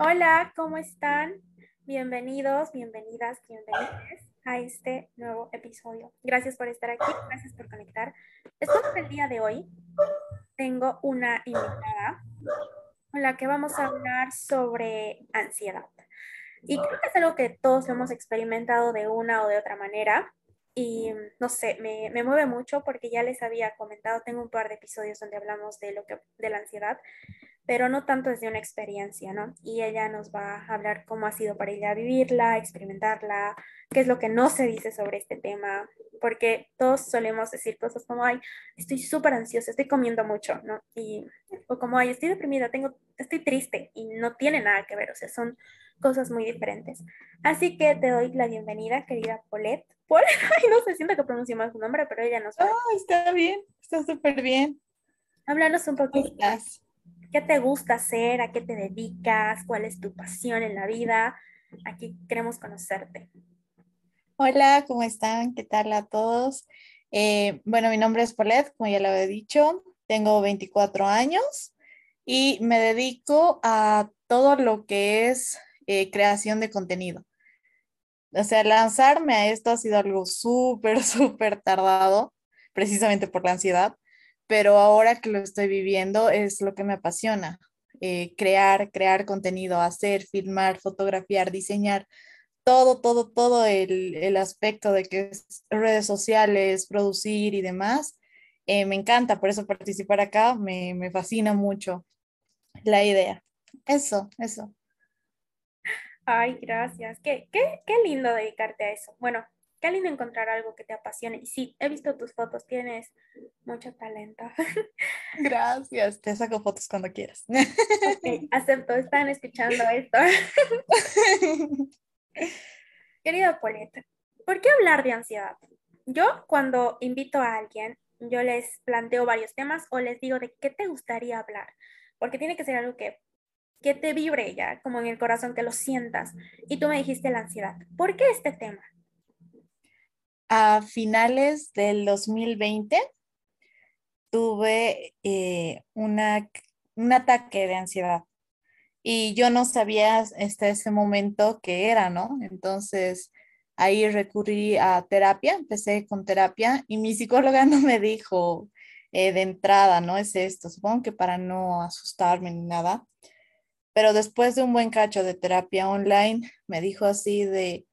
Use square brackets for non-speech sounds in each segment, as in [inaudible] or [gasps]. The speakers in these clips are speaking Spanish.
Hola, ¿cómo están? Bienvenidos, bienvenidas, bienvenidas a este nuevo episodio. Gracias por estar aquí, gracias por conectar. Después del día de hoy tengo una invitada con la que vamos a hablar sobre ansiedad. Y creo que es algo que todos hemos experimentado de una o de otra manera. Y no sé, me, me, mueve mucho porque ya les había comentado, tengo un par de episodios donde hablamos de, lo que, de la ansiedad, pero no tanto desde una experiencia, ¿no? Y ella nos va a hablar cómo ha sido para ella vivirla, experimentarla, qué es lo que no se dice sobre este tema, porque todos solemos decir cosas como, ay, estoy súper ansiosa, estoy comiendo mucho, ¿no? Y, o como, ay, estoy deprimida, tengo, estoy triste, y no tiene nada que ver, o sea, son cosas muy diferentes. Así que te doy la bienvenida, querida Paulette. Por, [laughs] ay, no sé, siento que pronuncio mal su nombre, pero ella nos va. Oh, está bien, está súper bien. Háblanos un poquito. ¿Qué te gusta hacer? ¿A qué te dedicas? ¿Cuál es tu pasión en la vida? Aquí queremos conocerte. Hola, ¿cómo están? ¿Qué tal a todos? Eh, bueno, mi nombre es Paulette, como ya lo he dicho, tengo 24 años y me dedico a todo lo que es eh, creación de contenido. O sea, lanzarme a esto ha sido algo súper, [laughs] súper tardado, precisamente por la ansiedad, pero ahora que lo estoy viviendo es lo que me apasiona. Eh, crear, crear contenido, hacer, filmar, fotografiar, diseñar, todo, todo, todo el, el aspecto de que es redes sociales, producir y demás, eh, me encanta, por eso participar acá me, me fascina mucho la idea. Eso, eso. Ay, gracias. Qué, qué, qué lindo dedicarte a eso. Bueno, qué lindo encontrar algo que te apasione. Y sí, he visto tus fotos, tienes mucho talento. [laughs] Gracias, te saco fotos cuando quieras. Ok, acepto, están escuchando esto. [laughs] Querido Paulette, ¿por qué hablar de ansiedad? Yo cuando invito a alguien, yo les planteo varios temas o les digo de qué te gustaría hablar, porque tiene que ser algo que que te vibre ya, como en el corazón, que lo sientas. Y tú me dijiste la ansiedad. ¿Por qué este tema? A finales del 2020 tuve eh, una, un ataque de ansiedad y yo no sabía hasta ese momento qué era, ¿no? Entonces ahí recurrí a terapia, empecé con terapia y mi psicóloga [laughs] no me dijo eh, de entrada, ¿no? Es esto, supongo que para no asustarme ni nada pero después de un buen cacho de terapia online, me dijo así de,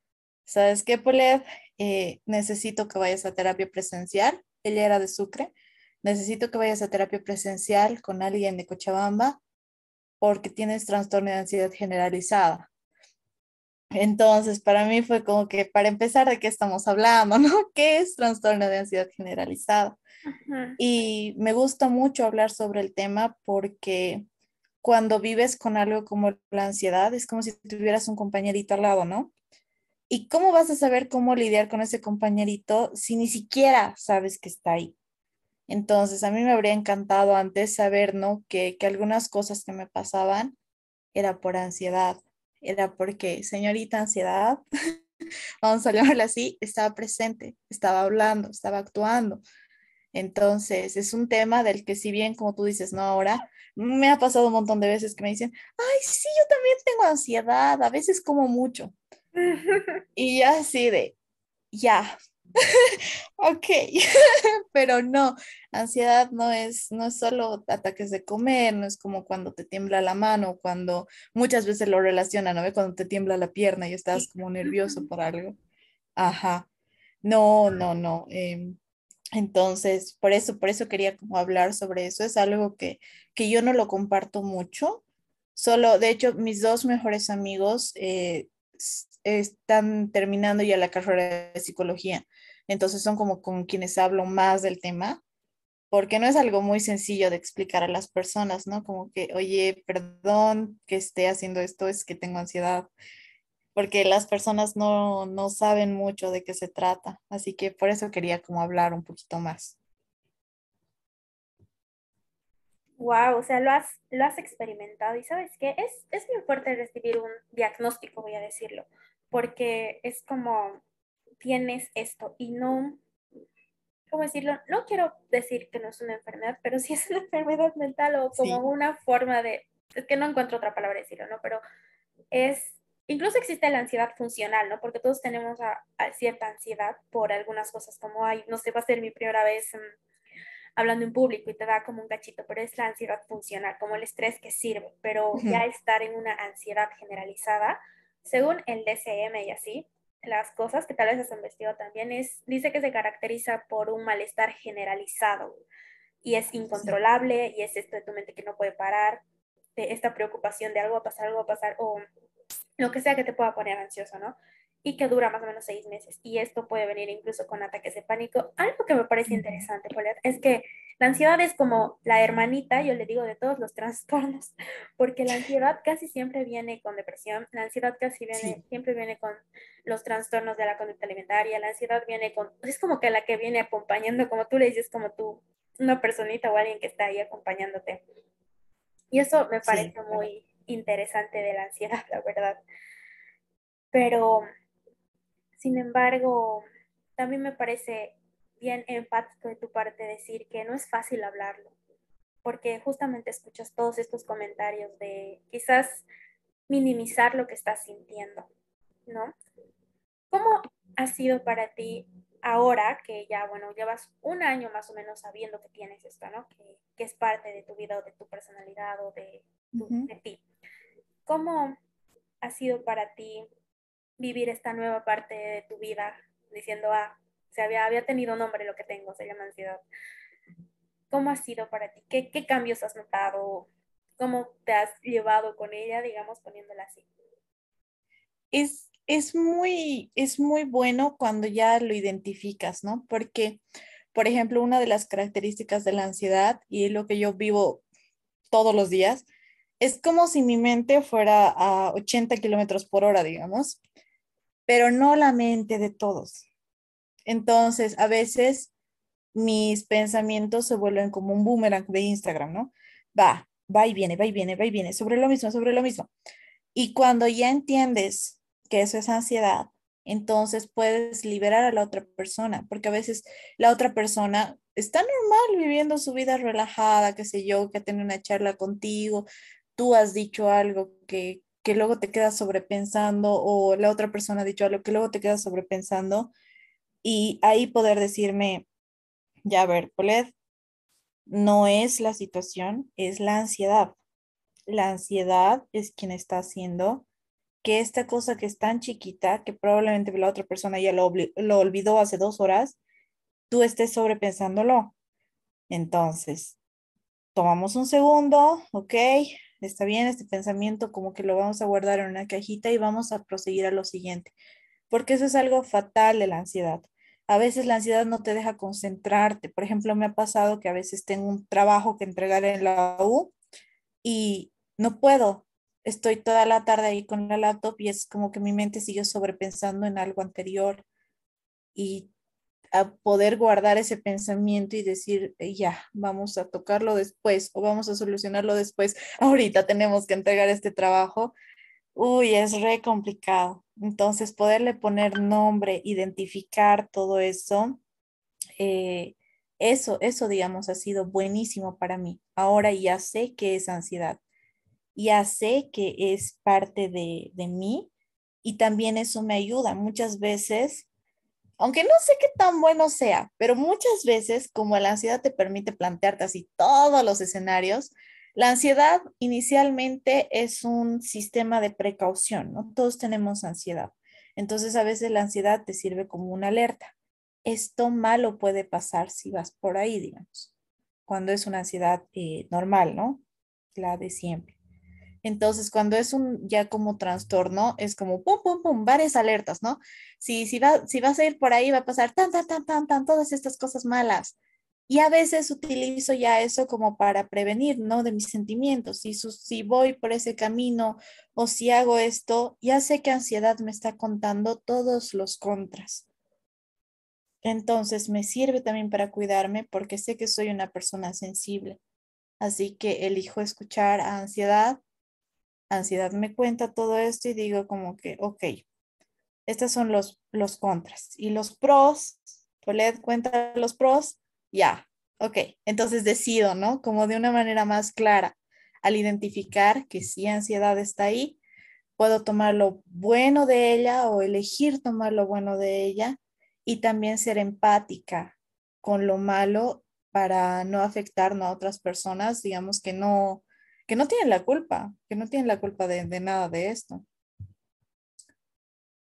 ¿sabes qué, Polet? Eh, necesito que vayas a terapia presencial. Ella era de Sucre. Necesito que vayas a terapia presencial con alguien de Cochabamba porque tienes trastorno de ansiedad generalizada. Entonces, para mí fue como que, para empezar, ¿de qué estamos hablando? [laughs] ¿No? ¿Qué es trastorno de ansiedad generalizada? Y me gusta mucho hablar sobre el tema porque cuando vives con algo como la ansiedad, es como si tuvieras un compañerito al lado, ¿no? ¿Y cómo vas a saber cómo lidiar con ese compañerito si ni siquiera sabes que está ahí? Entonces, a mí me habría encantado antes saber, ¿no? Que, que algunas cosas que me pasaban era por ansiedad, era porque, señorita ansiedad, [laughs] vamos a llamarla así, estaba presente, estaba hablando, estaba actuando. Entonces, es un tema del que si bien, como tú dices, no ahora, me ha pasado un montón de veces que me dicen, ay, sí, yo también tengo ansiedad, a veces como mucho. [laughs] y ya así de, ya, [laughs] ok, [laughs] pero no, ansiedad no es, no es solo ataques de comer, no es como cuando te tiembla la mano, cuando muchas veces lo relacionan, ¿no? Cuando te tiembla la pierna y estás como nervioso por algo. Ajá, no, no, no. Eh, entonces, por eso, por eso quería como hablar sobre eso. Es algo que, que yo no lo comparto mucho. Solo, de hecho, mis dos mejores amigos eh, están terminando ya la carrera de psicología. Entonces son como con quienes hablo más del tema, porque no es algo muy sencillo de explicar a las personas, ¿no? Como que, oye, perdón que esté haciendo esto, es que tengo ansiedad porque las personas no, no saben mucho de qué se trata. Así que por eso quería como hablar un poquito más. Wow, o sea, lo has, lo has experimentado y sabes que es, es muy fuerte recibir un diagnóstico, voy a decirlo, porque es como tienes esto y no, ¿cómo decirlo? No quiero decir que no es una enfermedad, pero sí es una [laughs] enfermedad mental o como una forma de, es que no encuentro otra palabra decirlo, ¿no? Pero es, incluso existe la ansiedad funcional, ¿no? Porque todos tenemos cierta ansiedad por algunas cosas, como, ay, no sé, va a ser mi primera vez mm, hablando en público y te da como un cachito, pero es la ansiedad funcional, como el estrés que sirve, pero ya estar en una ansiedad generalizada, según el DCM y así, las cosas que tal vez has investigado también es, dice que se caracteriza por un malestar generalizado y es incontrolable y es esto de tu mente que no puede parar, de esta preocupación de algo va a pasar, algo va a pasar o lo que sea que te pueda poner ansioso, ¿no? Y que dura más o menos seis meses. Y esto puede venir incluso con ataques de pánico. Algo que me parece interesante, Paulette, es que la ansiedad es como la hermanita, yo le digo, de todos los trastornos, [laughs] porque la ansiedad casi siempre viene con depresión, la ansiedad casi viene, siempre viene con los trastornos de la conducta alimentaria, la ansiedad viene con, es como que la que viene acompañando, como tú le dices, como tú, una personita o alguien que está ahí acompañándote. Y eso me parece muy interesante de la ansiedad, [laughs] la verdad. Pero, sin embargo, también me parece bien empático de tu parte decir que no es fácil hablarlo, porque justamente escuchas todos estos comentarios de quizás minimizar lo que estás sintiendo, ¿no? ¿Cómo ha sido para ti ahora que ya, bueno, llevas un año más o menos sabiendo que tienes esto, ¿no? Que, es parte de tu vida o de tu personalidad o de, de ti. ¿Cómo ha sido para ti vivir esta nueva parte de tu vida diciendo, ah, se había, había tenido nombre lo que tengo, se llama ansiedad. ¿Cómo ha sido para ti? ¿Qué, qué cambios has notado? ¿Cómo te has llevado con ella, digamos, poniéndola así? Es, es, muy, es muy bueno cuando ya lo identificas, ¿no? Porque, por ejemplo, una de las características de la ansiedad y lo que yo vivo todos los días, es como si mi mente fuera a 80 kilómetros por hora, digamos, pero no la mente de todos. Entonces, a veces mis pensamientos se vuelven como un boomerang de Instagram, ¿no? Va, va y viene, va y viene, va y viene, sobre lo mismo, sobre lo mismo. Y cuando ya entiendes que eso es ansiedad, entonces puedes liberar a la otra persona, porque a veces la otra persona está normal viviendo su vida relajada, qué sé yo, que tiene una charla contigo, tú has dicho algo que, que luego te quedas sobrepensando o la otra persona ha dicho algo que luego te quedas sobrepensando y ahí poder decirme, ya a ver, Polet, no es la situación, es la ansiedad. La ansiedad es quien está haciendo que esta cosa que es tan chiquita, que probablemente la otra persona ya lo, lo olvidó hace dos horas, tú estés sobrepensándolo. Entonces, tomamos un segundo, ok, está bien este pensamiento, como que lo vamos a guardar en una cajita y vamos a proseguir a lo siguiente, porque eso es algo fatal de la ansiedad a veces la ansiedad no te deja concentrarte. Por ejemplo, me ha pasado que a veces tengo un trabajo que entregar en la U y no puedo. Estoy toda la tarde ahí con la laptop y es como que mi mente sigue sobrepensando en algo anterior y a poder guardar ese pensamiento y decir, eh, ya, vamos a tocarlo después o vamos a solucionarlo después. Ahorita tenemos que entregar este trabajo. Uy, es re complicado. Entonces, poderle poner nombre, identificar todo eso, eh, eso, eso, digamos, ha sido buenísimo para mí. Ahora ya sé que es ansiedad, ya sé que es parte de, de mí y también eso me ayuda muchas veces, aunque no sé qué tan bueno sea, pero muchas veces como la ansiedad te permite plantearte así todos los escenarios, la ansiedad inicialmente es un sistema de precaución, ¿no? Todos tenemos ansiedad. Entonces a veces la ansiedad te sirve como una alerta. Esto malo puede pasar si vas por ahí, digamos, cuando es una ansiedad eh, normal, ¿no? La de siempre. Entonces, cuando es un ya como trastorno, es como pum, pum, pum, varias alertas, ¿no? Si, si, va, si vas a ir por ahí, va a pasar tan, tan, tan, tan, tan, todas estas cosas malas. Y a veces utilizo ya eso como para prevenir, ¿no? De mis sentimientos. Si, si voy por ese camino o si hago esto, ya sé que ansiedad me está contando todos los contras. Entonces me sirve también para cuidarme porque sé que soy una persona sensible. Así que elijo escuchar a ansiedad. Ansiedad me cuenta todo esto y digo como que, ok, estos son los, los contras. Y los pros, Polet cuenta los pros ya, ok, entonces decido, ¿no? Como de una manera más clara, al identificar que sí ansiedad está ahí, puedo tomar lo bueno de ella o elegir tomar lo bueno de ella y también ser empática con lo malo para no afectar a otras personas, digamos que no, que no tienen la culpa, que no tienen la culpa de, nada de esto.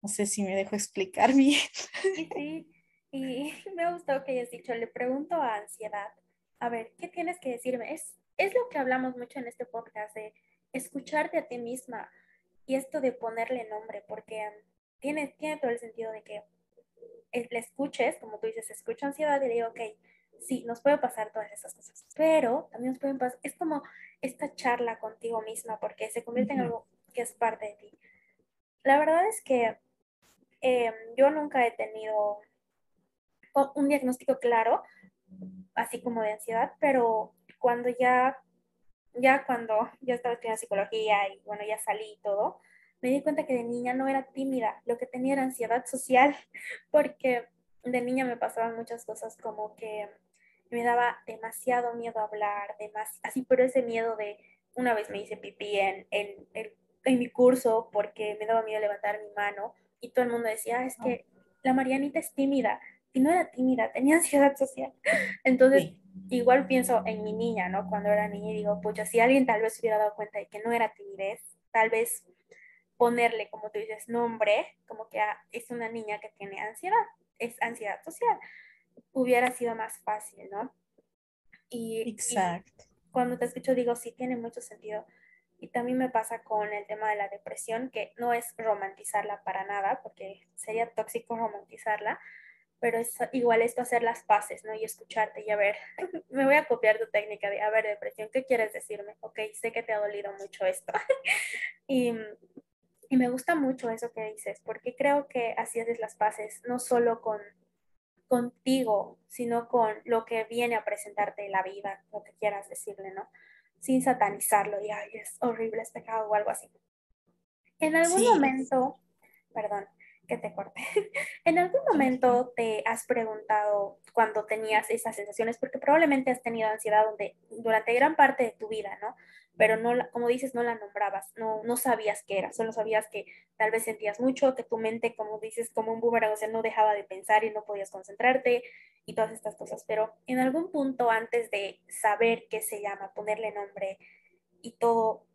No sé si me dejo explicar [laughs] bien. Sí, sí. Y [laughs] me ha gustado que hayas dicho, le pregunto a ansiedad, a ver, ¿qué tienes que decirme? Es, es lo que hablamos mucho en este podcast, de escucharte a ti misma y esto de ponerle nombre, porque tiene, tiene todo el sentido de que le escuches, como tú dices, escucho ansiedad y le digo, ok, sí, nos puede pasar todas esas cosas, pero también nos pueden pasar, es como esta charla contigo misma, porque se convierte en algo que es parte de ti. La verdad es que em, yo nunca he tenido un diagnóstico claro, así como de ansiedad, pero cuando ya, ya cuando ya estaba estudiando psicología y bueno, ya salí y todo, me di cuenta que de niña no era tímida, lo que tenía era ansiedad social, [laughs] porque de niña me pasaban muchas cosas como que me daba demasiado miedo hablar, así, pero ese miedo de una vez me hice pipí en, en, en, mi curso porque me daba miedo levantar mi mano y todo el mundo decía, ah, es que la Marianita es tímida, y no era tímida, tenía ansiedad social. [laughs] Entonces, igual pienso en mi niña, ¿no? Cuando era niña y digo, pucha, si alguien tal vez hubiera dado cuenta de que no era timidez, tal vez ponerle, como tú dices, nombre, como que ah, es una niña que tiene ansiedad, es ansiedad social, hubiera sido más fácil, ¿no? Y, Exacto. cuando te escucho digo, sí, tiene mucho sentido. Y también me pasa con el tema de la depresión, que no es romantizarla para nada, porque sería tóxico romantizarla, pero es igual esto hacer las paces, ¿no? Y escucharte y a ver, [laughs] me voy a copiar tu técnica de, a ver, depresión, ¿qué quieres decirme? Ok, sé que te ha dolido mucho esto. [laughs] y y me gusta mucho eso que dices, porque creo que así haces las paces, no solo con contigo, sino con lo que viene a presentarte la vida, lo que quieras decirle, ¿no? Sin satanizarlo y, ay, es horrible, es pecado o algo así. En algún momento, perdón, que te corte. [laughs] ¿En algún momento te has preguntado cuando tenías esas sensaciones? Porque probablemente has tenido ansiedad durante gran parte de tu vida, ¿no? Pero no, como dices, no la nombrabas, no, no sabías qué era, solo sabías que tal vez sentías mucho, que tu mente, como dices, como un boomerang, o sea, no dejaba de pensar y no podías concentrarte y todas estas cosas, pero en algún punto antes de saber qué se llama, ponerle nombre y todo,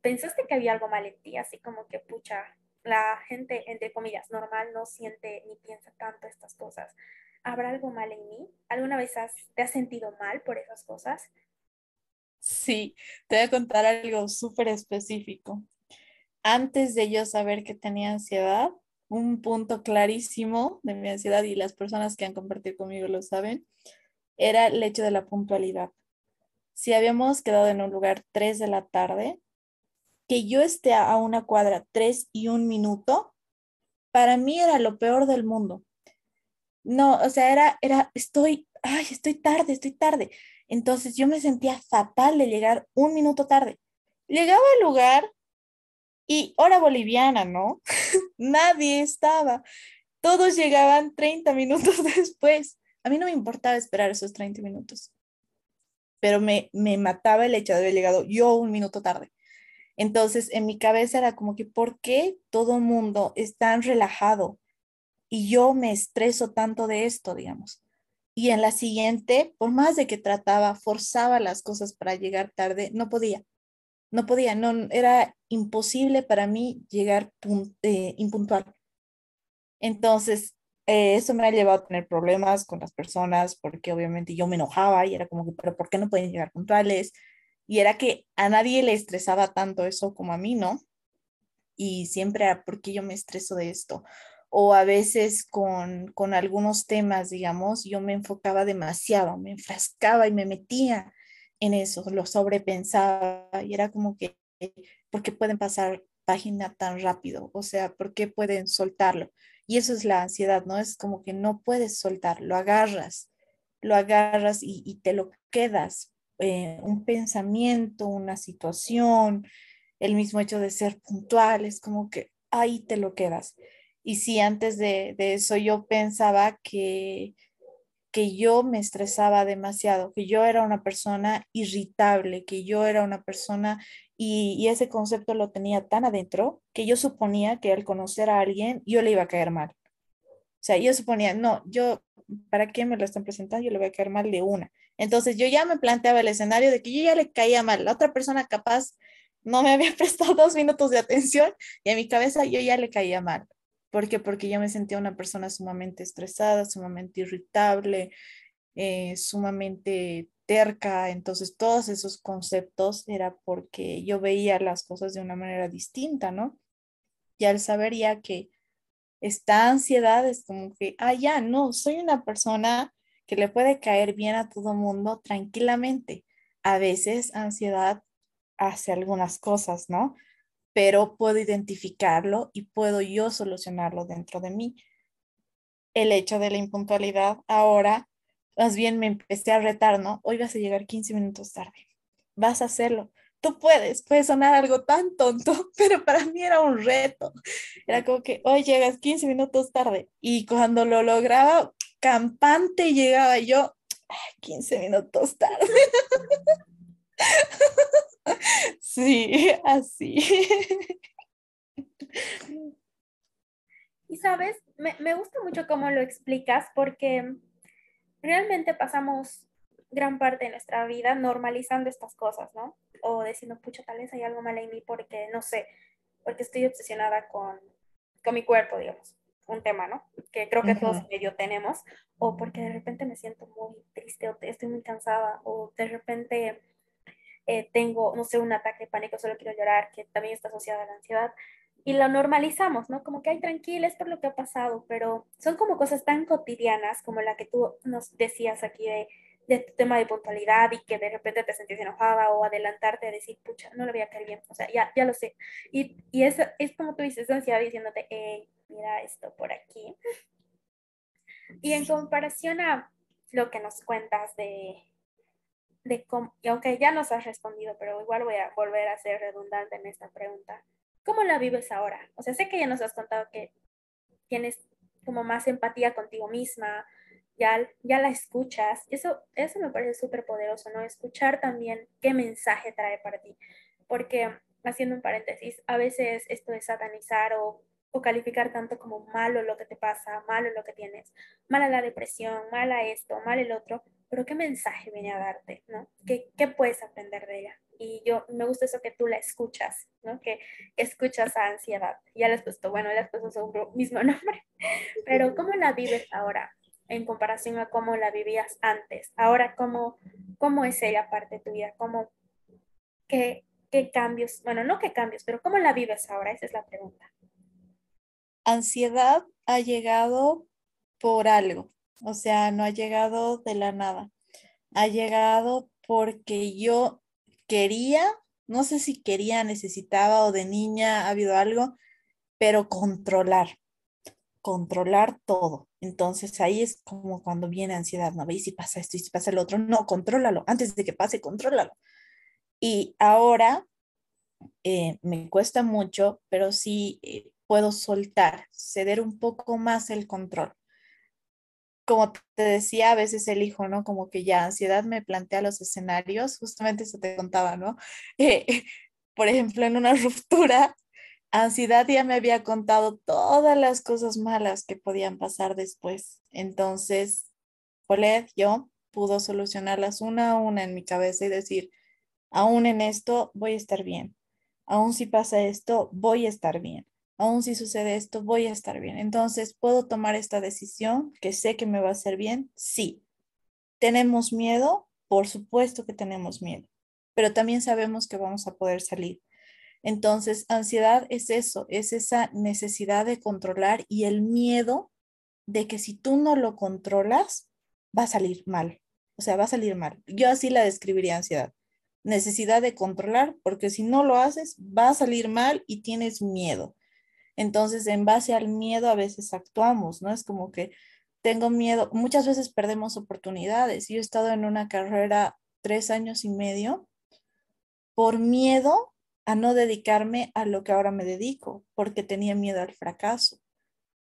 pensaste que había algo mal en ti, así como que, pucha, la gente, entre comillas, normal no siente ni piensa tanto estas cosas. ¿Habrá algo mal en mí? ¿Alguna vez te has sentido mal por esas cosas? Sí, te voy a contar algo súper específico. Antes de yo saber que tenía ansiedad, un punto clarísimo de mi ansiedad y las personas que han compartido conmigo lo saben, era el hecho de la puntualidad. Si habíamos quedado en un lugar 3 de la tarde, que yo esté a una cuadra 3 y un minuto, para mí era lo peor del mundo. No, o sea, era, era, estoy, ay, estoy tarde, estoy tarde. Entonces yo me sentía fatal de llegar un minuto tarde. Llegaba al lugar y hora boliviana, ¿no? [laughs] Nadie estaba. Todos llegaban 30 minutos [laughs] después. A mí no me importaba esperar esos 30 minutos, pero me, me mataba el hecho de haber llegado yo un minuto tarde. Entonces, en mi cabeza era como que, ¿por qué todo el mundo es tan relajado y yo me estreso tanto de esto, digamos? Y en la siguiente, por más de que trataba, forzaba las cosas para llegar tarde, no podía. No podía, no era imposible para mí llegar eh, impuntual. Entonces, eh, eso me ha llevado a tener problemas con las personas porque obviamente yo me enojaba y era como que, pero ¿por qué no pueden llegar puntuales? Y era que a nadie le estresaba tanto eso como a mí, ¿no? Y siempre ¿por qué yo me estreso de esto? O a veces con, con algunos temas, digamos, yo me enfocaba demasiado, me enfrascaba y me metía en eso, lo sobrepensaba y era como que, ¿por qué pueden pasar página tan rápido? O sea, ¿por qué pueden soltarlo? Y eso es la ansiedad, ¿no? Es como que no puedes soltar, lo agarras, lo agarras y, te lo quedas. Eh, un pensamiento, una situación, el mismo hecho de ser puntual, es como que ahí te lo quedas. Y sí, antes de, eso yo pensaba que, que yo me estresaba demasiado, que yo era una persona irritable, que yo era una persona y, y, ese concepto lo tenía tan adentro que yo suponía que al conocer a alguien yo le iba a caer mal. O sea, yo suponía, no, yo, ¿para qué me lo están presentando? Yo le voy a caer mal de una. Entonces yo ya me planteaba el escenario de que yo ya le caía mal. La otra persona capaz no me había [laughs] prestado dos minutos de atención y en mi cabeza yo ya le caía mal. ¿Por qué? Porque yo me sentía una persona sumamente estresada, sumamente irritable, eh, sumamente terca. Entonces, todos esos conceptos era porque yo veía las cosas de una manera distinta, ¿no? Y al saber ya que esta ansiedad es como que, ah, ya, no, soy una persona que le puede caer bien a todo mundo tranquilamente. A veces ansiedad hace algunas cosas, ¿no? Pero puedo identificarlo y puedo yo solucionarlo dentro de mí. El hecho de la impuntualidad ahora, más bien me empecé a retar, ¿no? Hoy vas a llegar 15 minutos tarde, vas a hacerlo. Tú puedes, puede sonar algo tan tonto, [laughs] pero para mí era un reto. Era como que hoy llegas 15 minutos tarde y cuando lo lograba, campante llegaba yo 15 minutos tarde. [laughs] Sí, [laughs] así. Y sabes, me, me, gusta mucho cómo lo explicas porque realmente pasamos gran parte de nuestra vida normalizando estas cosas, ¿no? O diciendo, pucha, tal vez hay algo mal en mí porque, no sé, porque estoy obsesionada con, con mi cuerpo, digamos, un tema, ¿no? Que creo que todos medio tenemos, o porque de repente me siento muy triste o estoy muy cansada, o de repente eh, tengo, no sé, un ataque de pánico, solo quiero llorar, que también está asociada a la ansiedad. Y lo normalizamos, ¿no? Como que hay tranquiles por lo que ha pasado, pero son como cosas tan cotidianas como la que tú nos decías aquí de, de tu tema de puntualidad y que de repente te sentís enojada o adelantarte a decir, pucha, no le voy a caer bien, o sea, ya, ya lo sé. Y, y es, es como tú dices, ansiedad diciéndote, hey, mira esto por aquí. Y en comparación a lo que nos cuentas de, de cómo, y aunque ya nos has respondido, pero igual voy a volver a ser redundante en esta pregunta, ¿cómo la vives ahora? O sea, sé que ya nos has contado que tienes como más empatía contigo misma, ya, ya la escuchas, eso, eso me parece súper poderoso, ¿no? Escuchar también qué mensaje trae para ti, porque haciendo un paréntesis, a veces esto de satanizar o, o calificar tanto como malo lo que te pasa, malo lo que tienes, mala la depresión, mala esto, mal el otro, pero ¿qué mensaje viene a darte? ¿no? ¿Qué, ¿Qué, puedes aprender de ella? Y yo me gusta eso que tú la escuchas, ¿no? Que escuchas a ansiedad. Ya le has puesto, bueno, le has puesto su mismo [laughs] nombre, pero ¿cómo la vives ahora en comparación a cómo la vivías antes? Ahora, ¿cómo, cómo es ella parte de tu vida? ¿Cómo, qué, ¿Qué cambios? Bueno, no qué cambios, pero ¿cómo la vives ahora? Esa es la pregunta. Ansiedad ha llegado por algo o sea, no ha llegado de la nada. Ha llegado porque yo quería, no sé si quería, necesitaba o de niña ha habido algo, pero controlar, controlar todo. Entonces ahí es como cuando viene ansiedad, ¿no? ¿Veis si pasa esto y si pasa el otro? No, contrólalo. Antes de que pase, contrólalo. Y ahora eh, me cuesta mucho, pero sí eh, puedo soltar, ceder un poco más el control como te decía, a veces elijo, ¿no? Como que ya ansiedad me plantea los escenarios, justamente eso te contaba, ¿no? [laughs] Eh, por ejemplo, en una [laughs] ruptura, ansiedad ya me había contado todas las cosas malas que podían pasar después. Entonces, Polet, yo pudo solucionarlas una a una en mi cabeza y decir, aún en esto voy a estar bien. Aún si pasa esto, voy a estar bien aún si sucede esto, voy a estar bien. Entonces, ¿puedo tomar esta decisión que sé que me va a hacer bien? Sí. ¿Tenemos miedo? Por supuesto que tenemos miedo, pero también sabemos que vamos a poder salir. Entonces, ansiedad es eso, es esa necesidad de controlar y el miedo de que si tú no lo controlas, va a salir mal. O sea, va a salir mal. Yo así la describiría ansiedad. Necesidad de controlar, porque si no lo haces, va a salir mal y tienes miedo. Entonces, en base al miedo a veces actuamos, ¿no? Es como que tengo miedo, muchas veces perdemos oportunidades. Yo he estado en una carrera tres años y medio por miedo a no dedicarme a lo que ahora me dedico, porque tenía miedo al fracaso.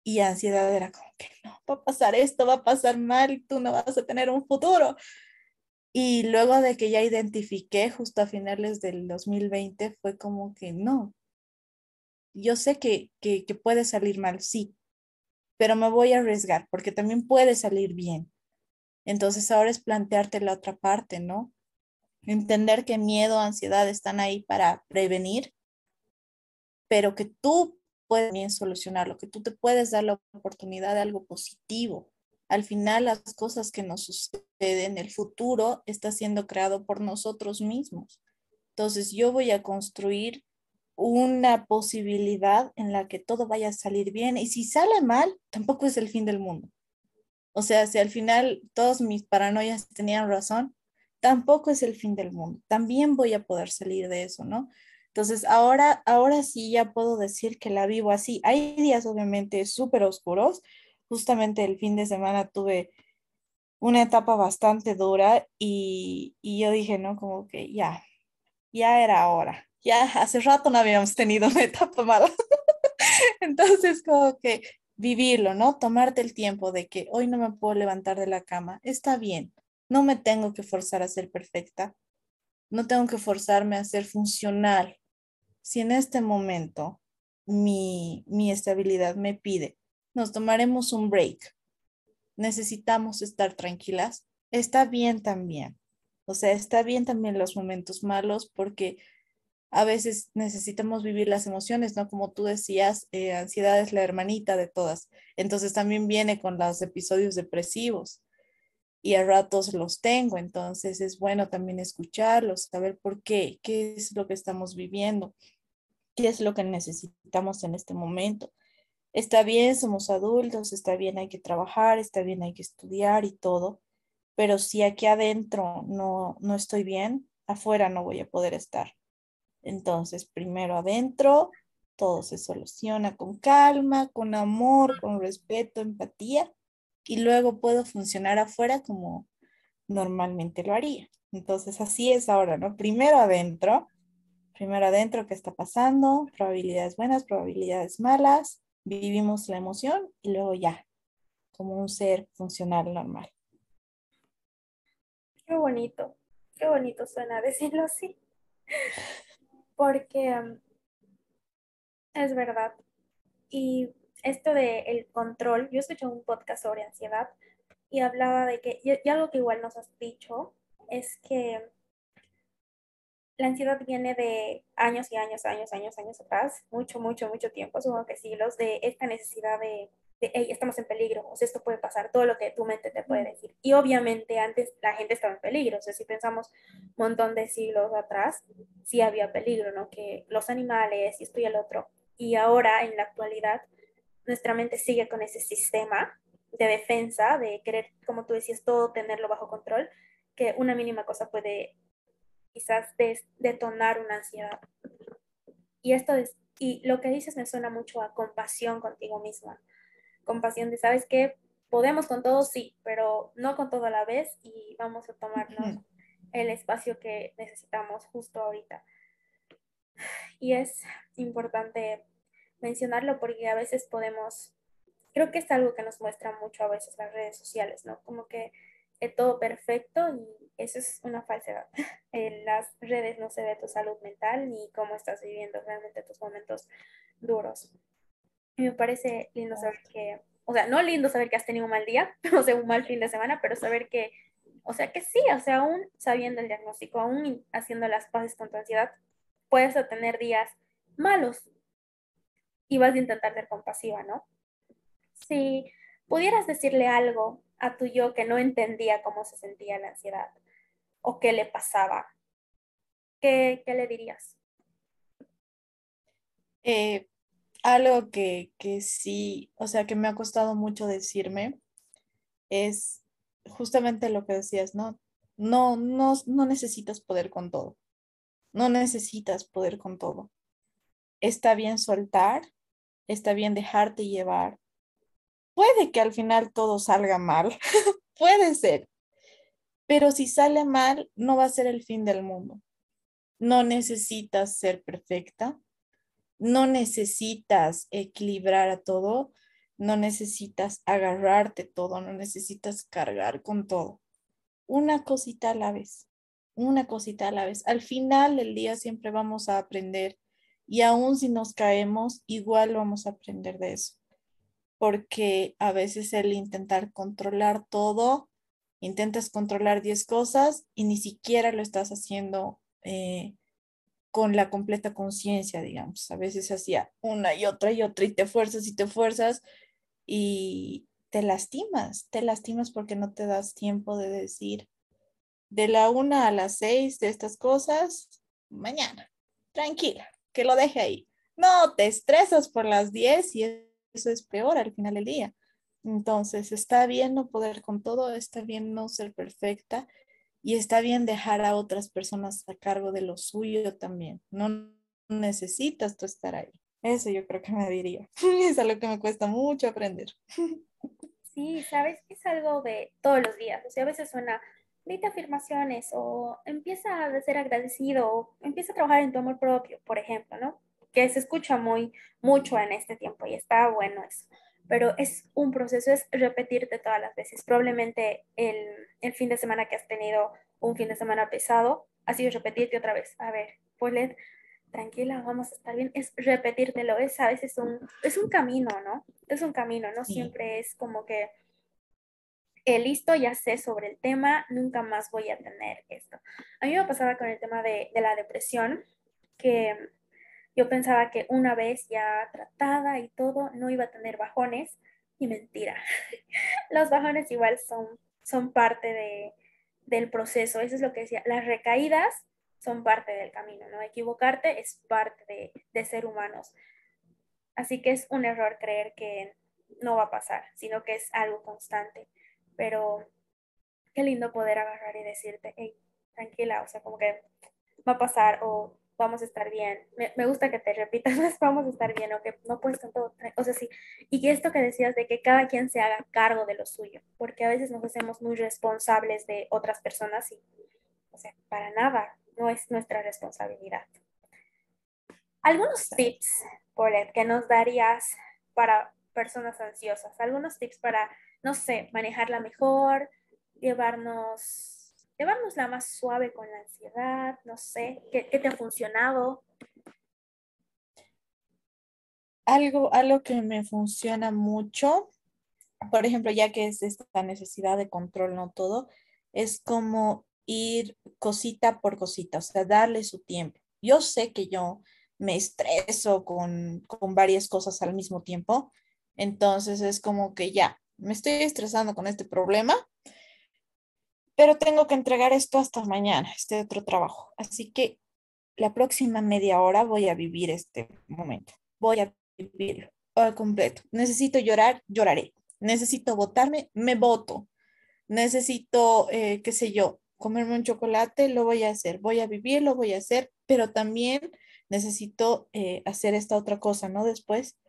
y ansiedad era como que no, va a pasar esto, va a pasar mal, tú no vas a tener un futuro. Y luego de que ya identifiqué justo a finales del 2020, fue como que no, yo sé que, que, que puede salir mal, sí, pero me voy a arriesgar porque también puede salir bien. Entonces ahora es plantearte la otra parte, ¿no? Entender que miedo, ansiedad están ahí para prevenir, pero que tú puedes bien solucionarlo, que tú te puedes dar la oportunidad de algo positivo. Al final las cosas que nos suceden en el futuro está siendo creado por nosotros mismos. Entonces yo voy a construir una posibilidad en la que todo vaya a salir bien y si sale mal, tampoco es el fin del mundo. O sea, si al final todos mis paranoias tenían razón, tampoco es el fin del mundo. También voy a poder salir de eso, ¿no? Entonces, ahora, ahora sí ya puedo decir que la vivo así. Hay días obviamente súper oscuros. Justamente el fin de semana tuve una etapa bastante dura y, y yo dije, ¿no? Como que ya, ya era hora ya hace rato no habíamos tenido una etapa mala. [laughs] Entonces, como que vivirlo, ¿no? Tomarte el tiempo de que hoy no me puedo levantar de la cama, está bien. No me tengo que forzar a ser perfecta. No tengo que forzarme a ser funcional. Si en este momento mi, mi estabilidad me pide, nos tomaremos un break. Necesitamos estar tranquilas. Está bien también. O sea, está bien también los momentos malos porque a veces necesitamos vivir las emociones, ¿no? Como tú decías, eh, ansiedad es la hermanita de todas. Entonces también viene con los episodios depresivos y a ratos los tengo. Entonces es bueno también escucharlos, saber por qué, qué es lo que estamos viviendo, qué es lo que necesitamos en este momento. Está bien, somos adultos, está bien, hay que trabajar, está bien, hay que estudiar y todo, pero si aquí adentro no, no estoy bien, afuera no voy a poder estar. Entonces, primero adentro, todo se soluciona con calma, con amor, con respeto, empatía, y luego puedo funcionar afuera como normalmente lo haría. Entonces, así es ahora, ¿no? Primero adentro, primero adentro, ¿qué está pasando? Probabilidades buenas, probabilidades malas, vivimos la emoción y luego ya, como un ser funcional normal. Qué bonito, qué bonito suena decirlo así porque es verdad. Y esto de el control, yo escuché un podcast sobre ansiedad y hablaba de que, y, algo que igual nos has dicho, es que la ansiedad viene de años y años, años, años, años atrás, mucho, mucho, mucho tiempo, supongo que siglos, de esta necesidad de de, hey, estamos en peligro, o sea, esto puede pasar, todo lo que tu mente te puede decir. Y obviamente antes la gente estaba en peligro, o sea, si pensamos un montón de siglos atrás, sí había peligro, ¿no? Que los animales y esto y el otro. Y ahora, en la actualidad, nuestra mente sigue con ese sistema de defensa, de querer, como tú decías, todo tenerlo bajo control, que una mínima cosa puede quizás detonar una ansiedad. Y esto es, y lo que dices me suena mucho a compasión contigo misma compasión de, ¿sabes qué? Podemos con todo, sí, pero no con todo a la vez y vamos a tomarnos el espacio que necesitamos justo ahorita. Y es importante mencionarlo porque a veces podemos, creo que es algo que nos muestra mucho a veces las redes sociales, ¿no? Como que es todo perfecto y eso es una falsedad. [laughs] En las redes no se ve tu salud mental ni cómo estás viviendo realmente tus momentos duros. Me parece lindo saber que, o sea, no lindo saber que has tenido un mal día, [laughs] o sea, un mal fin de semana, pero saber que, o sea, que sí, o sea, aún sabiendo el diagnóstico, aún haciendo las paces con tu ansiedad, puedes tener días malos y vas a intentar ser compasiva, ¿no? Si pudieras decirle algo a tu yo que no entendía cómo se sentía la ansiedad o qué le pasaba, ¿qué, qué le dirías? Eh, algo que, sí, o sea, que me ha costado mucho decirme es justamente lo que decías, ¿no? No, no, no necesitas poder con todo. No necesitas poder con todo. Está bien soltar, está bien dejarte llevar. Puede que al final todo salga mal, [laughs] puede ser, pero si sale mal, no va a ser el fin del mundo. No necesitas ser perfecta, no necesitas equilibrar a todo, no necesitas agarrarte todo, no necesitas cargar con todo. Una cosita a la vez, una cosita a la vez. Al final del día siempre vamos a aprender y aún si nos caemos, igual vamos a aprender de eso. Porque a veces el intentar controlar todo, intentas controlar 10 cosas y ni siquiera lo estás haciendo eh, con la completa conciencia, digamos. A veces hacía una y otra y otra y te fuerzas y te fuerzas y te lastimas, te lastimas porque no te das tiempo de decir de la una a las seis de estas cosas, mañana, tranquila, que lo deje ahí. No, te estresas por las diez y eso es peor al final del día. Entonces, está bien no poder con todo, está bien no ser perfecta y está bien dejar a otras personas a cargo de lo suyo también. No necesitas tú estar ahí. Eso yo creo que me diría. [laughs] es algo que me cuesta mucho aprender. Sí, sabes que es algo de todos los días. O sea, a veces suena, dite afirmaciones o empieza a ser agradecido o empieza a trabajar en tu amor propio, por ejemplo, ¿no? Que se escucha muy, mucho en este tiempo y está bueno eso. Pero es un proceso, es repetirte todas las veces. Probablemente el, el fin de semana que has tenido un fin de semana pesado, ha sido repetirte otra vez. A ver, pues tranquila, vamos a estar bien, es repetírtelo, es a veces un, es un camino, ¿no? Es un camino, no siempre es como que, eh, listo, ya sé sobre el tema, nunca más voy a tener esto. A mí me pasaba con el tema de, de la depresión, que yo pensaba que una vez ya tratada y todo, no iba a tener bajones, y mentira. [laughs] Los bajones igual son, son parte de, del proceso, eso es lo que decía, las recaídas son parte del camino, ¿no? Equivocarte es parte de, ser humanos. Así que es un error creer que no va a pasar, sino que es algo constante. Pero qué lindo poder agarrar y decirte, hey, tranquila, o sea, como que va a pasar vamos a estar bien. Me, gusta que te repitas, vamos a estar bien o que no puedes con todo. O sea, sí. Y esto que decías de que cada quien se haga cargo de lo suyo, porque a veces nos hacemos muy responsables de otras personas y, o sea, para nada no es nuestra responsabilidad. Algunos tips, Paulette, que nos darías para personas ansiosas, algunos tips para, no sé, manejarla mejor, llevarnos, llevarnos más suave con la ansiedad, no sé, ¿qué, te ha funcionado? Algo, algo que me funciona mucho, por ejemplo, ya que es esta necesidad de control, no todo, es como ir cosita por cosita, o sea, darle su tiempo. Yo sé que yo me estreso con, con varias cosas al mismo tiempo, entonces es como que ya, me estoy estresando con este problema, pero tengo que entregar esto hasta mañana, este otro trabajo. Así que la próxima media hora voy a vivir este momento, voy a vivirlo al completo. Necesito llorar, lloraré. Necesito votarme, me voto. Necesito, eh, qué sé yo, comerme un chocolate, lo voy a hacer, voy a vivir, lo voy a hacer, pero también necesito eh, hacer esta otra cosa, ¿no? Después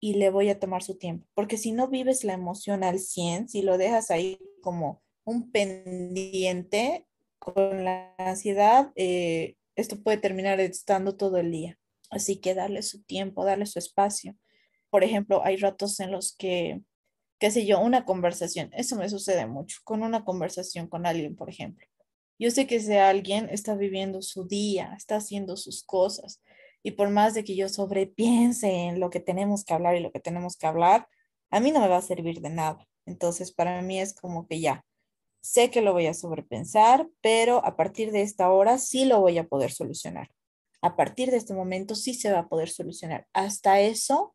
y le voy a tomar su tiempo, porque si no vives la emoción al 100, si lo dejas ahí como un pendiente con la ansiedad, eh, esto puede terminar estando todo el día. Así que darle su tiempo, darle su espacio. Por ejemplo, hay ratos en los que qué sé yo, una conversación. Eso me sucede mucho con una conversación con alguien, por ejemplo. Yo sé que ese alguien está viviendo su día, está haciendo sus cosas. Y por más de que yo sobrepiense en lo que tenemos que hablar y lo que tenemos que hablar, a mí no me va a servir de nada. Entonces, para mí es como que ya, sé que lo voy a sobrepensar, pero a partir de esta hora sí lo voy a poder solucionar. A partir de este momento sí se va a poder solucionar. Hasta eso,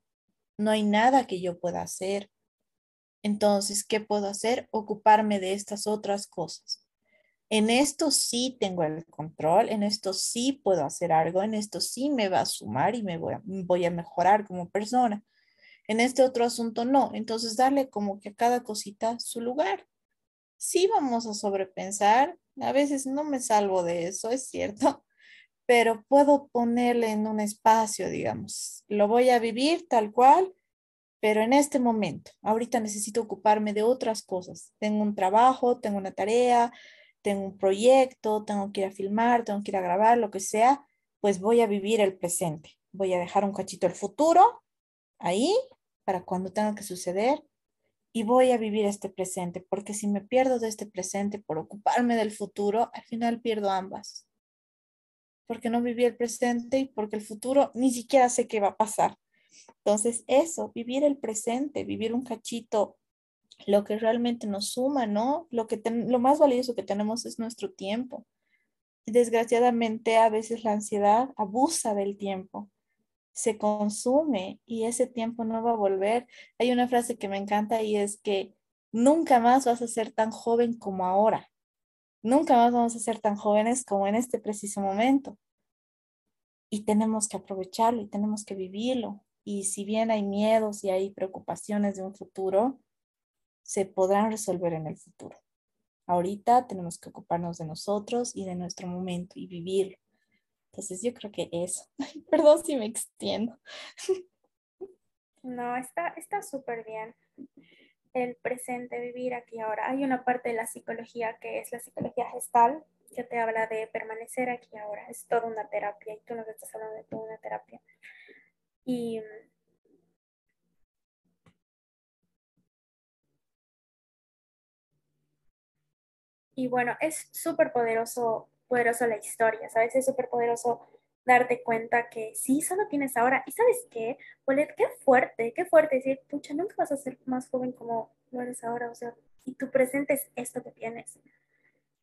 no hay nada que yo pueda hacer entonces, ¿qué puedo hacer? Ocuparme de estas otras cosas. En esto sí tengo el control, en esto sí puedo hacer algo, en esto sí me va a sumar y me voy a, voy a mejorar como persona. En este otro asunto no. Entonces, darle como que a cada cosita su lugar. Sí vamos a sobrepensar. A veces no me salvo de eso, es cierto, [laughs] pero puedo ponerle en un espacio, digamos. Lo voy a vivir tal cual pero en este momento, ahorita necesito ocuparme de otras cosas. Tengo un trabajo, tengo una tarea, tengo un proyecto, tengo que ir a filmar, tengo que ir a grabar, lo que sea, pues voy a vivir el presente. Voy a dejar un cachito el futuro ahí para cuando tenga que suceder y voy a vivir este presente, porque si me pierdo de este presente por ocuparme del futuro, al final pierdo ambas. Porque no viví el presente y porque el futuro ni siquiera sé qué va a pasar. Entonces, eso, vivir el presente, vivir un cachito, lo que realmente nos suma, ¿no? Lo, que lo más valioso que tenemos es nuestro tiempo. Desgraciadamente, a veces la ansiedad abusa del tiempo se consume y ese tiempo no va a volver. Hay una frase que me encanta y es que nunca más vas a ser tan joven como ahora. Nunca más vamos a ser tan jóvenes como en este preciso momento. Y tenemos que aprovecharlo y tenemos que vivirlo. Y si bien hay miedos y hay preocupaciones de un futuro, se podrán resolver en el futuro. Ahorita tenemos que ocuparnos de nosotros y de nuestro momento y vivirlo. Entonces yo creo que eso. [laughs] Perdón si me extiendo. No, está súper bien el presente, vivir aquí ahora. Hay una parte de la psicología que es la psicología gestal, que te habla de permanecer aquí ahora. Es toda una terapia y tú nos estás hablando de toda una terapia. Y y bueno, es súper poderoso poderoso la historia, ¿sabes? Es súper poderoso darte cuenta que sí, solo tienes ahora. ¿Y sabes qué? Polet, qué fuerte, qué fuerte decir, pucha, nunca vas a ser más joven como lo eres ahora, o sea, y tu presente es esto que tienes.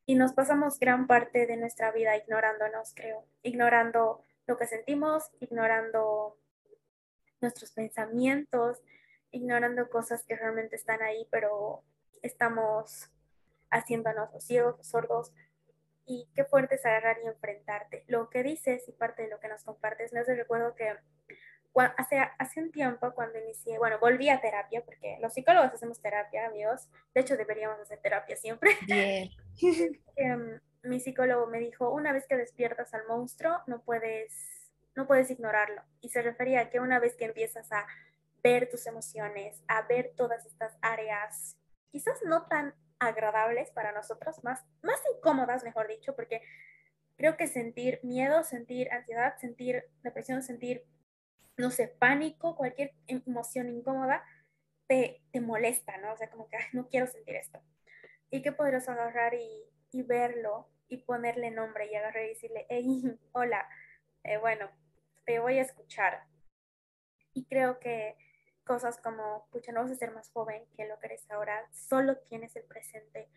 Y nos pasamos gran parte de nuestra vida ignorándonos, creo, ignorando lo que sentimos, ignorando nuestros pensamientos, ignorando cosas que realmente están ahí, pero estamos haciéndonos los ciegos, los sordos, y qué fuerte es agarrar y enfrentarte. Lo que dices y parte de lo que nos compartes, me hace recuerdo que hace, hace un tiempo cuando inicié, bueno, volví a terapia, porque los psicólogos hacemos terapia, amigos, de hecho deberíamos hacer terapia siempre. [laughs] Bien. Em, mi psicólogo me dijo, una vez que despiertas al monstruo, no puedes, no puedes ignorarlo. Y se refería a que una vez que empiezas a ver tus emociones, a ver todas estas áreas, quizás no tan agradables para nosotros, más, más incómodas, mejor dicho, porque creo que sentir miedo, sentir ansiedad, sentir depresión, sentir, no sé, pánico, cualquier emoción incómoda, te, te molesta, ¿no? O sea, como que no quiero sentir esto. Y qué poderoso agarrar y, y, verlo y ponerle nombre y agarrar y decirle, hey, [laughs] hola, eh, bueno, te voy a escuchar. Y creo que cosas como, pucha, no vas a ser más joven que lo que eres ahora, solo tienes el presente,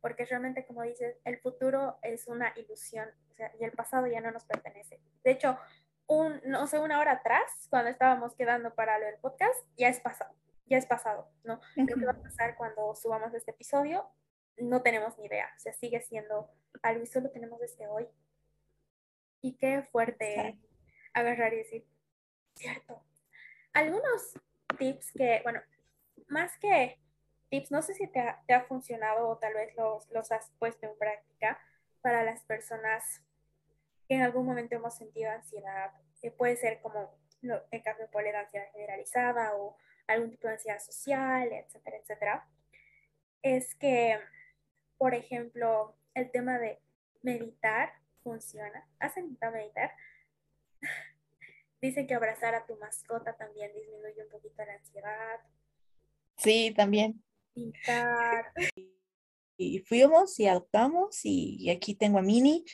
porque realmente, como dices, el futuro es una ilusión, o sea, y el pasado ya no nos pertenece. De hecho, un, no sé, una hora atrás, cuando estábamos quedando para lo del podcast, ya es pasado, ya es pasado, ¿no? Lo que va a pasar cuando subamos este episodio, no tenemos ni idea, o sea, sigue siendo algo y solo tenemos este hoy. Y qué fuerte agarrar y decir, cierto. Algunos tips que, bueno, más que tips, no sé si te ha, funcionado o tal vez los, los has puesto en práctica para las personas que en algún momento hemos sentido ansiedad, puede ser como lo, el caso de la ansiedad generalizada o algún tipo de ansiedad social, etcétera, etcétera, es que, por ejemplo, el tema de meditar funciona. ¿Has intentado meditar? Dicen que abrazar a tu mascota también disminuye un poquito la ansiedad. Sí, también. Pintar. Y fuimos y adoptamos y, aquí tengo a Mini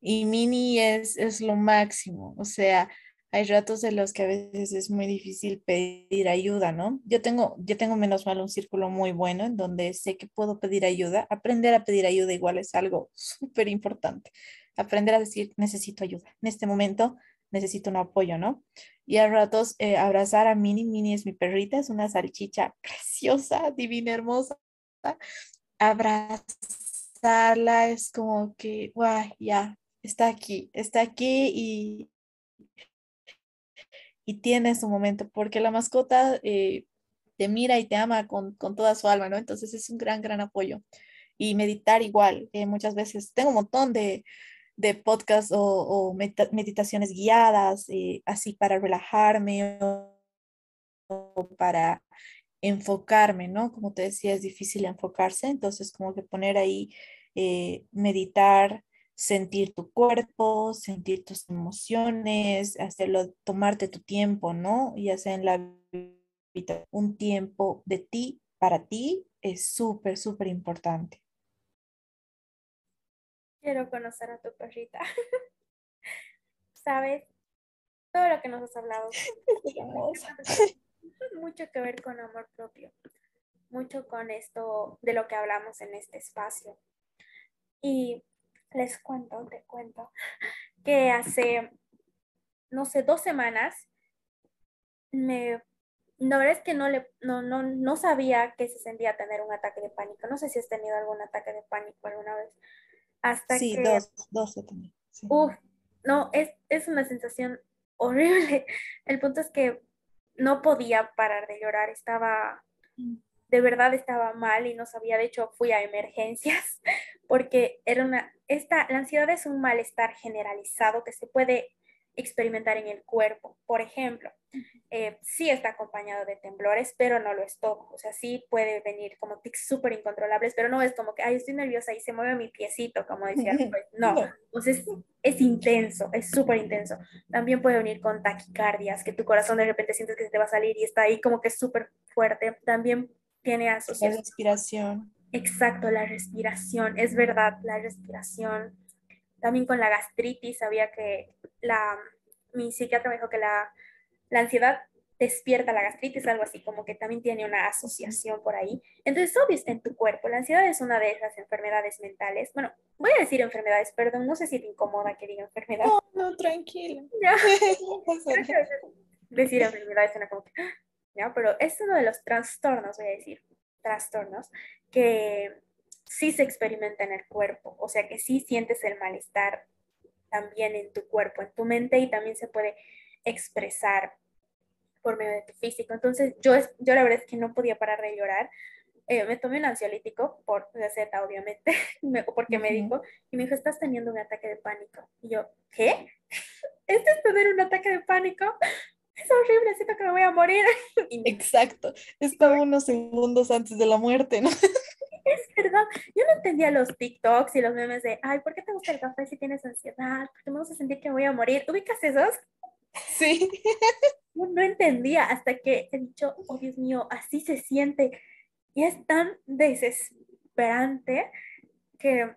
y Mini es, es lo máximo. O sea, hay ratos en los que a veces es muy difícil pedir ayuda, ¿no? Yo tengo, yo tengo menos mal un círculo muy bueno en donde sé que puedo pedir ayuda. Aprender a pedir ayuda igual es algo [laughs] súper importante. Aprender a decir, necesito ayuda. En este momento necesito un apoyo, ¿no? Y a ratos eh, abrazar a Mini, Mini es mi perrita, es una salchicha preciosa, divina, hermosa. Abrazarla es como que, guay, ya, está aquí, está aquí y, y tiene su momento, porque la mascota eh, te mira y te ama con, con, toda su alma, ¿no? Entonces es un gran, gran apoyo. Y meditar igual, eh, muchas veces tengo un montón de, de podcast o, meditaciones guiadas, eh, así para relajarme o, para enfocarme, ¿no? Como te decía, es difícil enfocarse, entonces como que poner ahí, eh, meditar, sentir tu cuerpo, sentir tus emociones, hacerlo, tomarte tu tiempo, ¿no? Ya sea en la un tiempo de ti para ti es súper, súper importante. Quiero conocer a tu perrita. [laughs] ¿Sabes? Todo lo que nos has hablado. mucho que ver con amor propio. Mucho con esto de lo que hablamos en este espacio. Y les cuento, te cuento, que hace, no sé, dos semanas me la verdad es que no, le, no, no, no sabía que se sentía tener un ataque de pánico. No sé si has tenido algún ataque de pánico alguna vez. Hasta sí, que, dos, tenido. Uf, no, es, es una sensación [laughs] horrible. El punto es que no podía parar de llorar. Estaba, mm. de verdad estaba mal y no sabía. De hecho, fui a emergencias [laughs] porque era una, esta, la ansiedad es un malestar generalizado que se puede experimentar en el cuerpo. Por ejemplo, eh, sí está acompañado de temblores, pero no lo es todo. O sea, sí puede venir como tics súper incontrolables, pero no es como que, ay, estoy nerviosa y se mueve mi piecito, como decía. [laughs] Pues, no, entonces es intenso, es súper intenso. También puede venir con taquicardias, que tu corazón de repente sientes que se te va a salir y está ahí como que súper fuerte. También tiene asociación. La respiración. Exacto, la respiración, es verdad, la respiración también con la gastritis, sabía que la, mi psiquiatra me dijo que la, la ansiedad despierta la gastritis, algo así, como que también tiene una asociación por ahí. Entonces, obvio está en tu cuerpo. La ansiedad es una de esas enfermedades mentales. Bueno, voy a decir enfermedades, perdón, no sé si te incomoda que diga enfermedad. No, no, tranquila. [laughs] Ya. [laughs] decir enfermedades suena como que, [gasps] ¿ya? Pero es uno de los trastornos, voy a decir, trastornos, que sí se experimenta en el cuerpo, o sea que sí sientes el malestar también en tu cuerpo, en tu mente y también se puede expresar por medio de tu físico. Entonces yo, yo la verdad es que no podía parar de llorar. Eh, me tomé un ansiolítico por receta, obviamente, [laughs] porque me dijo, y me dijo, estás teniendo un ataque de pánico. Y yo, ¿qué? [laughs] ¿Este es tener un ataque de pánico? Es horrible, siento que me voy a morir. [laughs] Exacto, es como unos segundos antes de la muerte, ¿no? [laughs] es verdad. Yo no entendía los TikToks y los memes de, ay, ¿por qué te gusta el café si tienes ansiedad? Porque me gusta sentir que me voy a morir. ¿Ubicas esos? Sí. Yo no entendía hasta que he dicho, oh Dios mío, así se siente. Y es tan desesperante que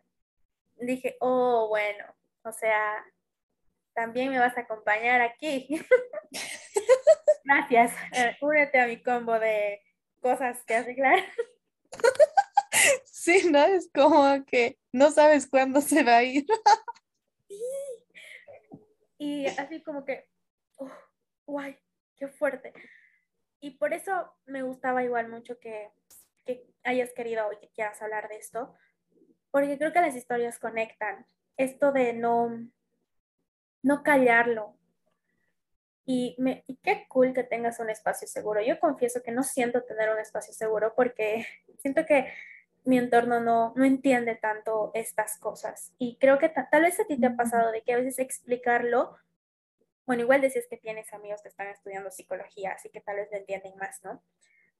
dije, oh, bueno, o sea, también me vas a acompañar aquí. [laughs] Gracias. Eh, únete a mi combo de cosas que arreglar. Sí, ¿no? Es como que no sabes cuándo se va a ir. Y así como que, oh, guay, qué fuerte. Y por eso me gustaba igual mucho que, que hayas querido y que quieras hablar de esto, porque creo que las historias conectan. Esto de no, no callarlo. Y, me, y qué cool que tengas un espacio seguro. Yo confieso que no siento tener un espacio seguro porque [laughs] siento que mi entorno no, no entiende tanto estas cosas. Y creo que tal vez a ti te ha pasado de que a veces explicarlo, bueno, igual decías que tienes amigos que están estudiando psicología, así que tal vez lo entienden más, ¿no?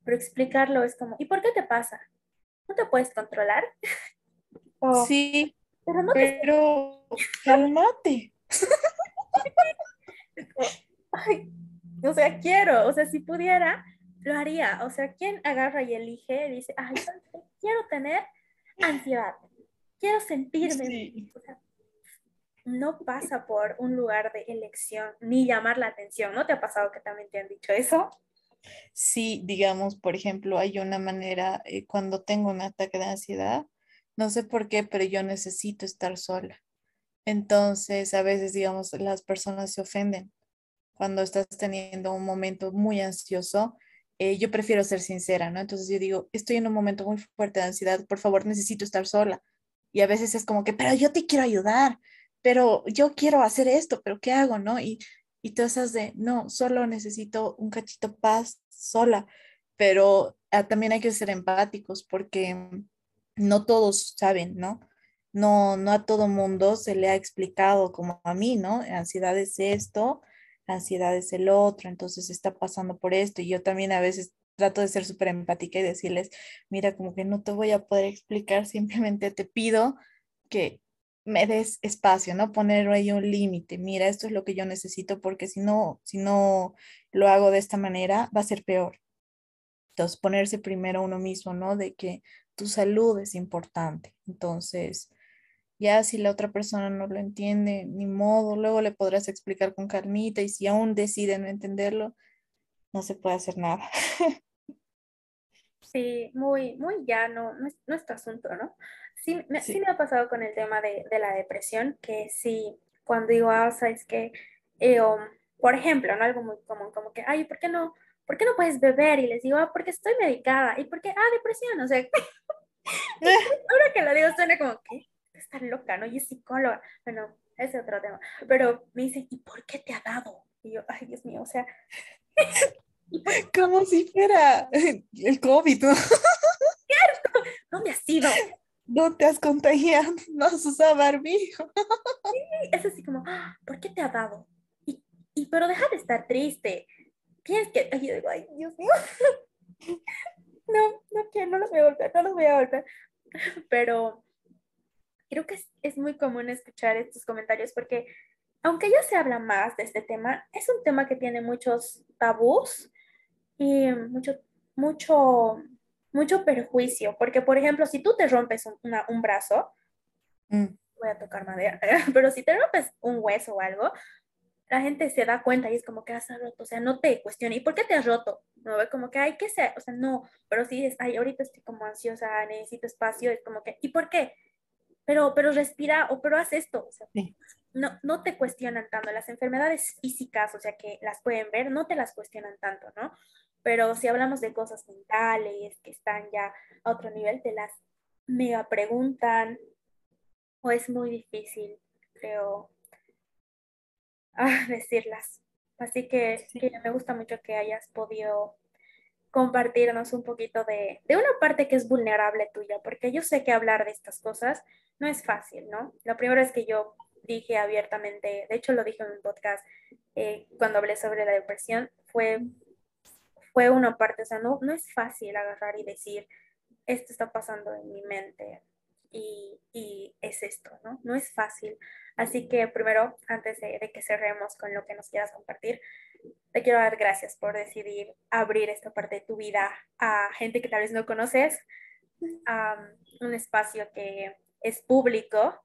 Pero explicarlo es como, ¿y por qué te pasa? ¿No te puedes controlar? [laughs] sí, pero, no pero [laughs] calmate. Ay, o sea, quiero, o sea, si pudiera, lo haría. O sea, ¿quién agarra y elige y dice, ay, quiero tener ansiedad, quiero sentirme. no pasa por un lugar de elección ni llamar la atención. ¿No te ha pasado que también te han dicho eso? Sí, digamos, por ejemplo, hay una manera, eh, cuando tengo un ataque de ansiedad, no sé por qué, pero yo necesito estar sola. Entonces, a veces, digamos, las personas se ofenden cuando estás teniendo un momento muy ansioso eh, yo prefiero ser sincera, ¿no? Entonces yo digo, estoy en un momento muy fuerte de ansiedad, por favor, necesito estar sola. Y a veces es como que, pero yo te quiero ayudar, pero yo quiero hacer esto, pero ¿qué hago, no? Y, y tú esas de, no, solo necesito un cachito paz sola, pero ah, también hay que ser empáticos porque no todos saben, ¿no? No, no a todo mundo se le ha explicado como a mí, ¿no? Ansiedad es esto, ansiedad es el otro, entonces está pasando por esto. Y yo también a veces trato de ser súper empática y decirles, mira, como que no te voy a poder explicar, simplemente te pido que me des espacio, ¿no? Poner ahí un límite. Mira, esto es lo que yo necesito porque si no, si no lo hago de esta manera, va a ser peor. Entonces, ponerse primero uno mismo, ¿no? De que tu salud es importante. Entonces, ya si la otra persona no lo entiende, ni modo, luego le podrás explicar con calmita y si aún decide no entenderlo, no se puede hacer nada. [laughs] Sí, muy, muy llano, no es nuestro asunto, ¿no? Sí me, sí. me ha pasado con el tema de, de, la depresión, que sí, cuando digo, ah, sabes que, eh, um, por ejemplo, ¿no? Algo muy común, como que, ay, ¿por qué no? ¿Por qué no puedes beber? Y les digo, ah, porque estoy medicada. ¿Y por qué? Ah, depresión, o sea, [laughs] [laughs] ahora que lo digo suena como, ¿qué? Estás loca, ¿no? Y es psicóloga. Bueno, ese es otro tema. Pero me dicen, ¿y por qué te ha dado? Y yo, ay, Dios mío, o sea... [laughs] Como si fuera el COVID, ¿no? ¿Cierto? ¿Dónde has ido? No te has contagiado, no has usado barbijo. Sí, es así como, ah, ¿por qué te ha dado? Y, y pero deja de estar triste. Tienes que, y yo digo, ay, Dios mío. [laughs] No, no quiero, no los voy a golpear, no los voy a golpear. Pero creo que es, es muy común escuchar estos comentarios porque aunque ya se habla más de este tema, es un tema que tiene muchos tabús y mucho, mucho, mucho perjuicio, porque por ejemplo, si tú te rompes un, una, un brazo, mm. voy a tocar madera, [laughs] pero si te rompes un hueso o algo, la gente se da cuenta y es como que has roto, o sea, no te cuestiona, ¿y por qué te has roto? No, como que, hay que ser, o sea, no, pero si es, ay, ahorita estoy como ansiosa, necesito espacio, es como que, ¿y por qué? Pero, pero respira, o pero haz esto, o sea, sí. no, no te cuestionan tanto, las enfermedades físicas, o sea, que las pueden ver, no te las cuestionan tanto, ¿no? Pero si hablamos de cosas mentales que están ya a otro nivel, te las mega preguntan o es muy difícil, creo, ah, [laughs] decirlas. Así que, sí. que, me gusta mucho que hayas podido compartirnos un poquito de, de, una parte que es vulnerable tuya, porque yo sé que hablar de estas cosas no es fácil, ¿no? Lo primero es que yo dije abiertamente, de hecho lo dije en un podcast eh, cuando hablé sobre la depresión, fue fue una parte, o sea, no, no es fácil agarrar y decir, esto está pasando en mi mente y, y es esto, ¿no? No es fácil. Así que primero, antes de, de, que cerremos con lo que nos quieras compartir, te quiero dar gracias por decidir abrir esta parte de tu vida a gente que tal vez no conoces, a un espacio que es público,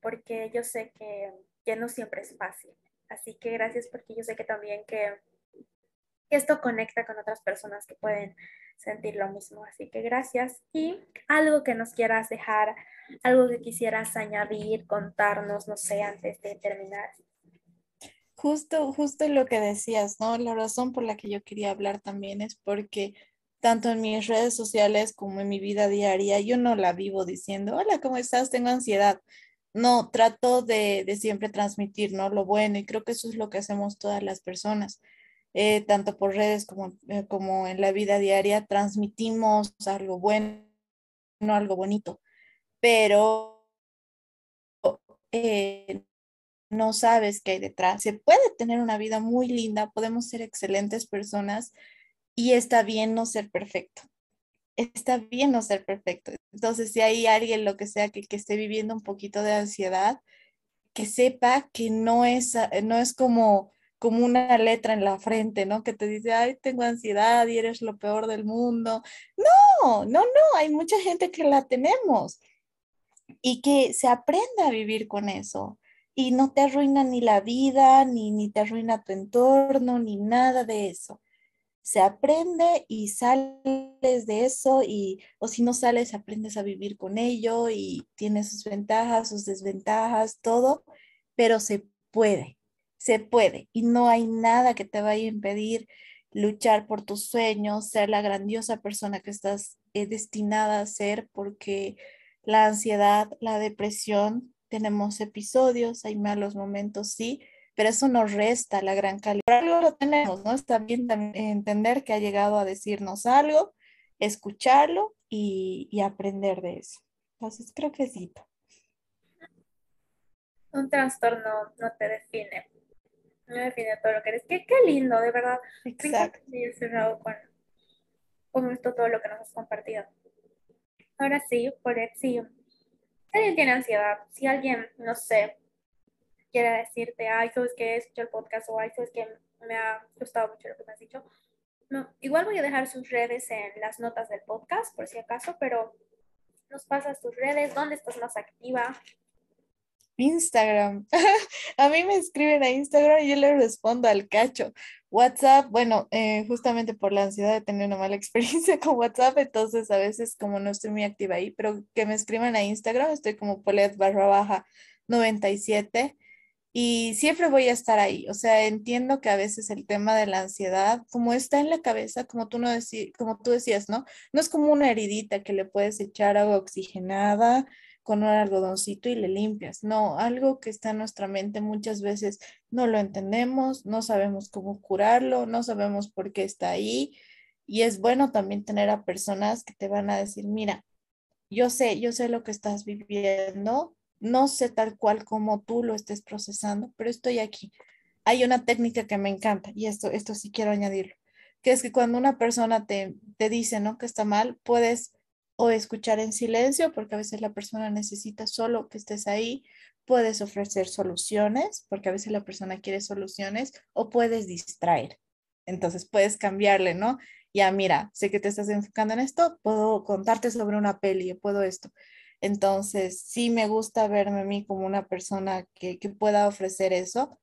porque yo sé que, que no siempre es fácil. Así que gracias porque yo sé que también que esto conecta con otras personas que pueden sentir lo mismo. Así que gracias. Y algo que nos quieras dejar, algo que quisieras añadir, contarnos, no sé, antes de terminar. Justo, justo lo que decías, ¿no? La razón por la que yo quería hablar también es porque tanto en mis redes sociales como en mi vida diaria, yo no la vivo diciendo, hola, ¿cómo estás? Tengo ansiedad. No, trato de, de siempre transmitir, ¿no? Lo bueno y creo que eso es lo que hacemos todas las personas eh, tanto por redes como, eh, como en la vida diaria, transmitimos algo bueno, algo bonito, pero eh, no sabes qué hay detrás. Se puede tener una vida muy linda, podemos ser excelentes personas y está bien no ser perfecto. Está bien no ser perfecto. Entonces, si hay alguien, lo que sea, que, que esté viviendo un poquito de ansiedad, que sepa que no es, no es como como una letra en la frente, ¿no? Que te dice, ay, tengo ansiedad y eres lo peor del mundo. No, no, no, hay mucha gente que la tenemos y que se aprende a vivir con eso y no te arruina ni la vida, ni, ni te arruina tu entorno, ni nada de eso. Se aprende y sales de eso y, o si no sales, aprendes a vivir con ello y tiene sus ventajas, sus desventajas, todo, pero se puede se puede y no hay nada que te vaya a impedir luchar por tus sueños, ser la grandiosa persona que estás eh, destinada a ser, porque la ansiedad, la depresión, tenemos episodios, hay malos momentos, sí, pero eso nos resta la gran calidad. Por algo lo tenemos, ¿no? Está bien entender que ha llegado a decirnos algo, escucharlo y, y aprender de eso. Entonces, creo que sí. Un trastorno no te define, no define todo lo que eres. Qué, qué lindo, de verdad. Exacto. Me cerrado con, con esto, todo lo que nos has compartido. Ahora sí, por si, si alguien tiene ansiedad, si alguien, no sé, quiere decirte, ay, sabes que he escuchado el podcast o ay, sabes que me ha gustado mucho lo que me has dicho, No, igual voy a dejar sus redes en las notas del podcast, por si acaso, pero nos pasas tus redes, ¿dónde estás más activa? Instagram. [laughs] a mí me escriben a Instagram y yo le respondo al cacho. WhatsApp, bueno, eh, justamente por la ansiedad de tener una mala [laughs] experiencia con WhatsApp, entonces a veces como no estoy muy activa ahí, pero que me escriban a Instagram, estoy como Polet barra baja 97 y siempre voy a estar ahí. O sea, entiendo que a veces el tema de la ansiedad, como está en la cabeza, como tú, no como tú decías, ¿no? No es como una heridita que le puedes echar agua oxigenada con un algodoncito y le limpias. No, algo que está en nuestra mente muchas veces no lo entendemos, no sabemos cómo curarlo, no sabemos por qué está ahí. Y es bueno también tener a personas que te van a decir, mira, yo sé, yo sé lo que estás viviendo, no sé tal cual como tú lo estés procesando, pero estoy aquí. Hay una técnica que me encanta y esto, esto sí quiero añadirlo, que es que cuando una persona te, te dice, ¿no? Que está mal, puedes o escuchar en silencio, porque a veces la persona necesita solo que estés ahí, puedes ofrecer soluciones, porque a veces la persona quiere soluciones, o puedes distraer. Entonces puedes cambiarle, ¿no? Ya, mira, sé que te estás enfocando en esto, puedo contarte sobre una peli, puedo esto. Entonces, sí me gusta verme a mí como una persona que, pueda ofrecer eso.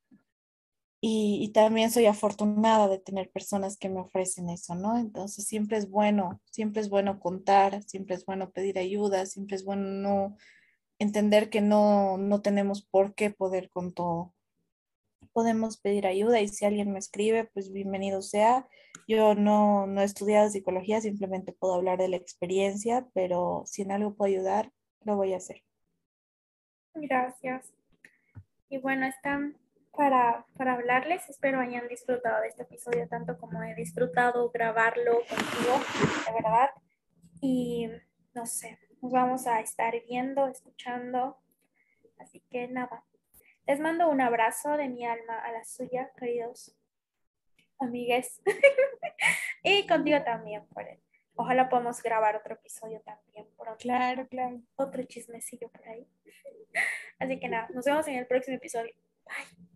Y, también soy afortunada de tener personas que me ofrecen eso, ¿no? Entonces, siempre es bueno, siempre es bueno contar, siempre es bueno pedir ayuda, siempre es bueno no entender que no, no tenemos por qué poder con todo. Podemos pedir ayuda y si alguien me escribe, pues bienvenido sea. Yo no, no he estudiado psicología, simplemente puedo hablar de la experiencia, pero si en algo puedo ayudar, lo voy a hacer. Gracias. Y bueno, están para, para hablarles. Espero hayan disfrutado de este episodio tanto como he disfrutado grabarlo contigo, de verdad. Y no sé, nos vamos a estar viendo, escuchando. Así que nada, les mando un abrazo de mi alma a la suya, queridos amigues. [laughs] y contigo también, por él. Ojalá podamos grabar otro episodio también. Por claro, claro. Otro chismecillo por ahí. [laughs] Así que nada, nos vemos en el próximo episodio. Bye.